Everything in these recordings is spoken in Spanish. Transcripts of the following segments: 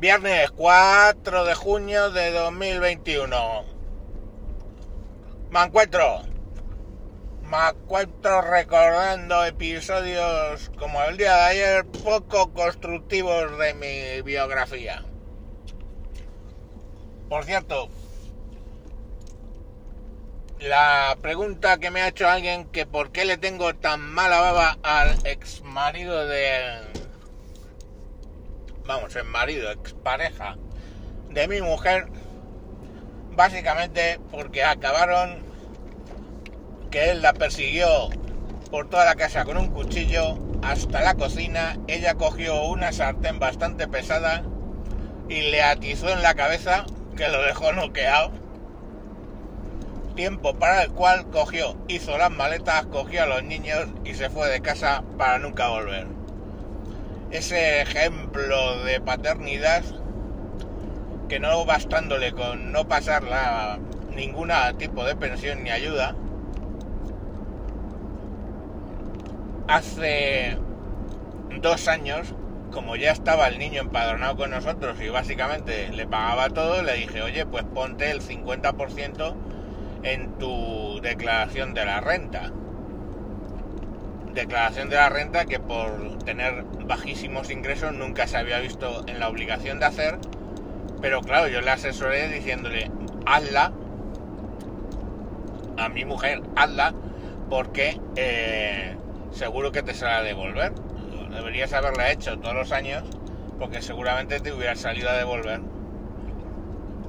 Viernes 4 de junio de 2021. Me encuentro. Me encuentro recordando episodios como el día de ayer poco constructivos de mi biografía. Por cierto, la pregunta que me ha hecho alguien que por qué le tengo tan mala baba al ex marido de vamos, el marido, expareja de mi mujer, básicamente porque acabaron que él la persiguió por toda la casa con un cuchillo hasta la cocina, ella cogió una sartén bastante pesada y le atizó en la cabeza que lo dejó noqueado. Tiempo para el cual cogió, hizo las maletas, cogió a los niños y se fue de casa para nunca volver ese ejemplo de paternidad que no bastándole con no pasarla ningún tipo de pensión ni ayuda, hace dos años, como ya estaba el niño empadronado con nosotros y básicamente le pagaba todo, le dije, oye, pues ponte el 50% en tu declaración de la renta declaración de la renta que por tener bajísimos ingresos nunca se había visto en la obligación de hacer, pero claro, yo le asesoré diciéndole, hazla, a mi mujer, hazla, porque eh, seguro que te será a devolver. Deberías haberla hecho todos los años, porque seguramente te hubiera salido a devolver.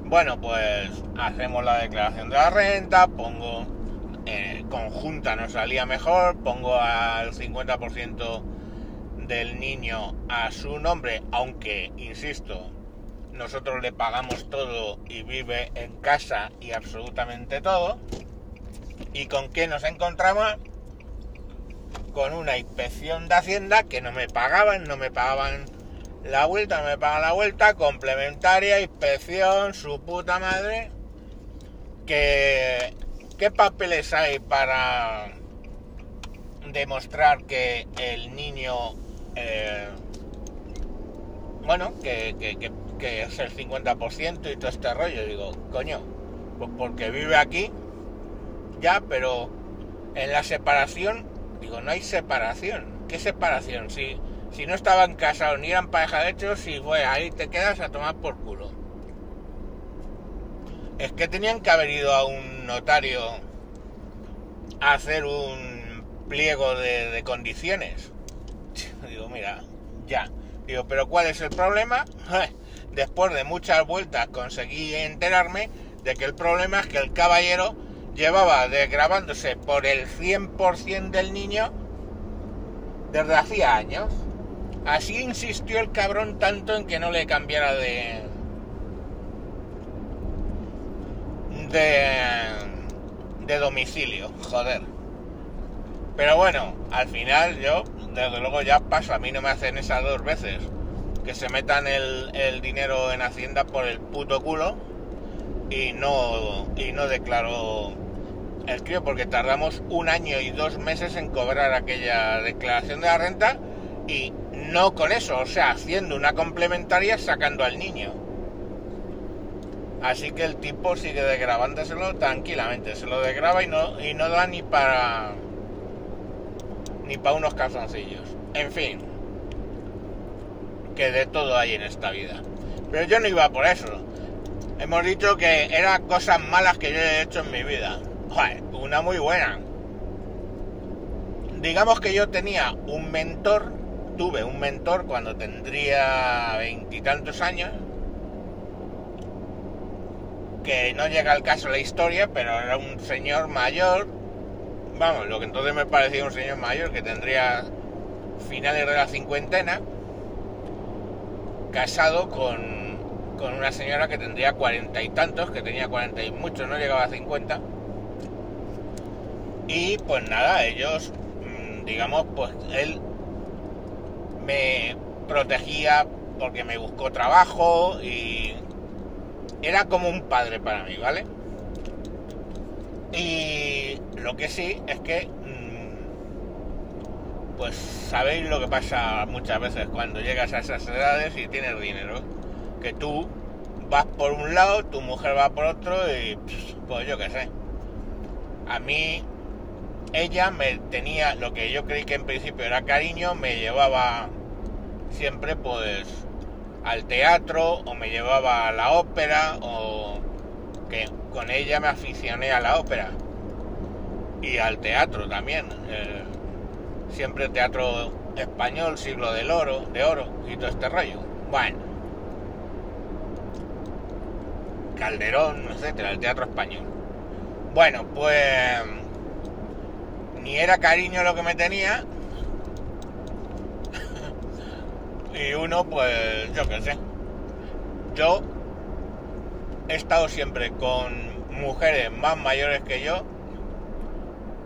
Bueno, pues hacemos la declaración de la renta, pongo conjunta nos salía mejor, pongo al 50% del niño a su nombre, aunque, insisto, nosotros le pagamos todo y vive en casa y absolutamente todo. ¿Y con qué nos encontramos? Con una inspección de Hacienda que no me pagaban, no me pagaban la vuelta, no me pagaban la vuelta, complementaria, inspección, su puta madre, que ¿Qué papeles hay para demostrar que el niño, eh, bueno, que, es el 50% y todo este rollo? Digo, coño, pues porque vive aquí, ya, pero en la separación, digo, no hay separación. ¿Qué separación? Si, si no estaban casados ni eran pareja de hecho, si fue ahí te quedas a tomar por culo. Es que tenían que haber ido a un notario hacer un pliego de, condiciones. Digo, mira, ya. Digo, pero ¿cuál es el problema? Después de muchas vueltas conseguí enterarme de que el problema es que el caballero llevaba desgrabándose por el 100% del niño desde hacía años. Así insistió el cabrón tanto en que no le cambiara de, de, domicilio, joder. Pero bueno, al final yo, desde luego ya paso, a mí no me hacen esas dos veces. Que se metan el, dinero en Hacienda por el puto culo y no, y no declaro el crío porque tardamos un año y dos meses en cobrar aquella declaración de la renta y no con eso, o sea, haciendo una complementaria sacando al niño. Así que el tipo sigue desgrabándoselo tranquilamente, se lo desgraba y no, y no da ni para ni para unos calzoncillos. En fin, que de todo hay en esta vida. Pero yo no iba por eso. Hemos dicho que eran cosas malas que yo he hecho en mi vida. Una muy buena. Digamos que yo tenía un mentor, tuve un mentor cuando tendría veintitantos años, que no llega al caso la historia, pero era un señor mayor, vamos, lo que entonces me parecía un señor mayor que tendría finales de la cincuentena, casado con, con una señora que tendría cuarenta y tantos, que tenía cuarenta y muchos, no llegaba a cincuenta. Y pues nada, ellos, mm, digamos, pues él me protegía porque me buscó trabajo y era como un padre para mí, ¿vale? Y lo que sí es que, mm, pues sabéis lo que pasa muchas veces cuando llegas a esas edades y tienes dinero. que tú vas por un lado, tu mujer va por otro y pues yo qué sé. A mí ella me tenía lo que yo creí que en principio era cariño, me llevaba siempre pues al teatro o me llevaba a la ópera o que con ella me aficioné a la ópera y al teatro también. Eh, siempre teatro español, siglo del oro, de oro y todo este rollo. Bueno. Calderón, etcétera, el teatro español. Bueno, pues ni era cariño lo que me tenía. Y uno, pues, yo qué sé. Yo he estado siempre con mujeres más mayores que yo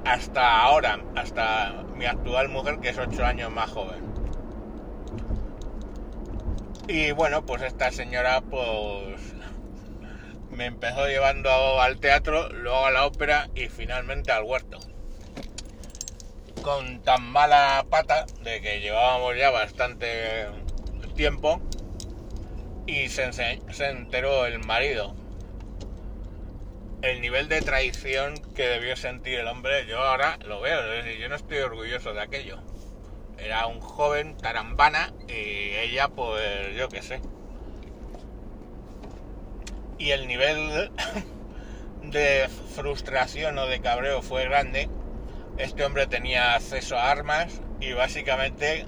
hasta ahora, hasta mi actual mujer que es 8 años más joven. Y bueno, pues esta señora pues me empezó llevando al teatro, luego a la ópera y finalmente al huerto. Con tan mala pata de que llevábamos ya bastante tiempo y se, se enteró el marido el nivel de traición que debió sentir el hombre, yo ahora lo veo, yo no estoy orgulloso de aquello. Era un joven tarambana y ella, pues yo qué sé. Y el nivel de frustración o de cabreo fue grande. Este hombre tenía acceso a armas y básicamente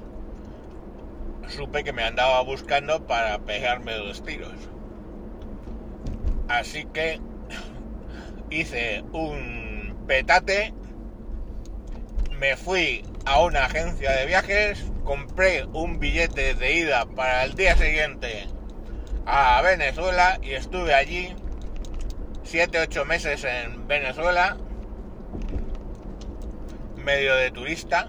supe que me andaba buscando para pegarme dos tiros. Así que hice un petate, me fui a una agencia de viajes, compré un billete de ida para el día siguiente a Venezuela y estuve allí 7-8 meses en Venezuela, medio de turista.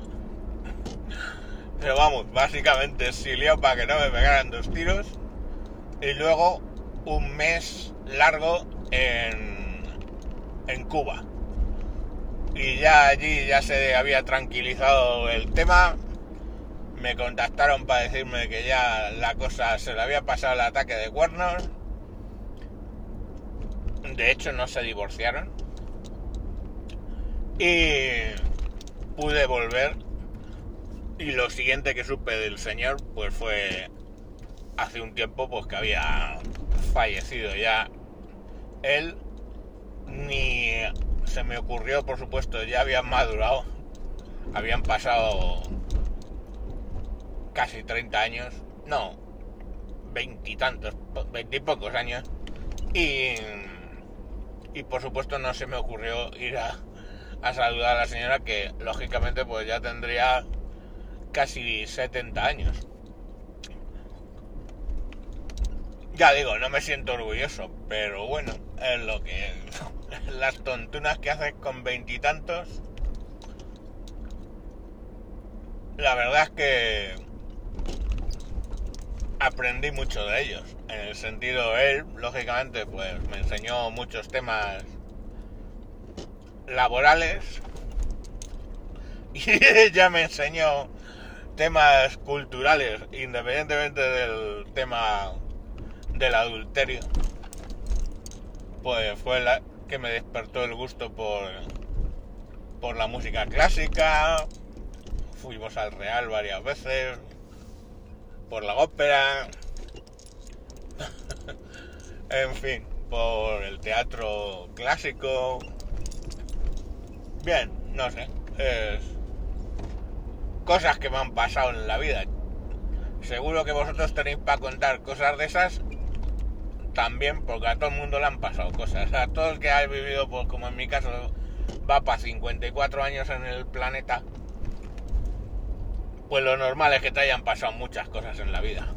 Pero vamos, básicamente exiliado para que no me pegaran dos tiros. Y luego un mes largo en en Cuba. Y ya allí ya se había tranquilizado el tema. Me contactaron para decirme que ya la cosa se le había pasado el ataque de cuernos. De hecho no se divorciaron. Y pude volver. Y lo siguiente que supe del señor pues fue hace un tiempo pues que había fallecido ya. Él ni se me ocurrió, por supuesto, ya habían madurado, habían pasado casi 30 años, no, veintitantos, veintipocos años, y, y por supuesto no se me ocurrió ir a, a saludar a la señora que lógicamente pues ya tendría casi 70 años. Ya digo, no me siento orgulloso, pero bueno, es lo que es. Las tontunas que haces con veintitantos. La verdad es que aprendí mucho de ellos. En el sentido, él, lógicamente, pues me enseñó muchos temas laborales. Y ella me enseñó temas culturales, independientemente del tema del adulterio, pues fue la que me despertó el gusto por, por la música clásica. Fuimos al Real varias veces, por la ópera, en fin, por el teatro clásico. Bien, no sé, es cosas que me han pasado en la vida. Seguro que vosotros tenéis para contar cosas de esas también, porque a todo el mundo le han pasado cosas. A todo el que ha vivido, pues como en mi caso, va para 54 años en el planeta, pues lo normal es que te hayan pasado muchas cosas en la vida.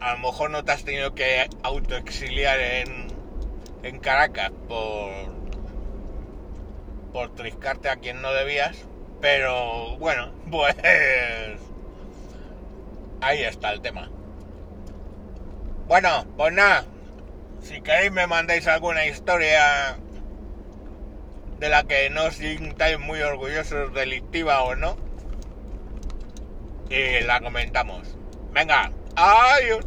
A lo mejor no te has tenido que autoexiliar en, en Caracas por, por triscarte a quien no debías, pero bueno, pues ahí está el tema. Bueno, pues nada. Si queréis me mandáis alguna historia de la que no os sintáis muy orgullosos, delictiva o no. Y la comentamos. Venga, adiós.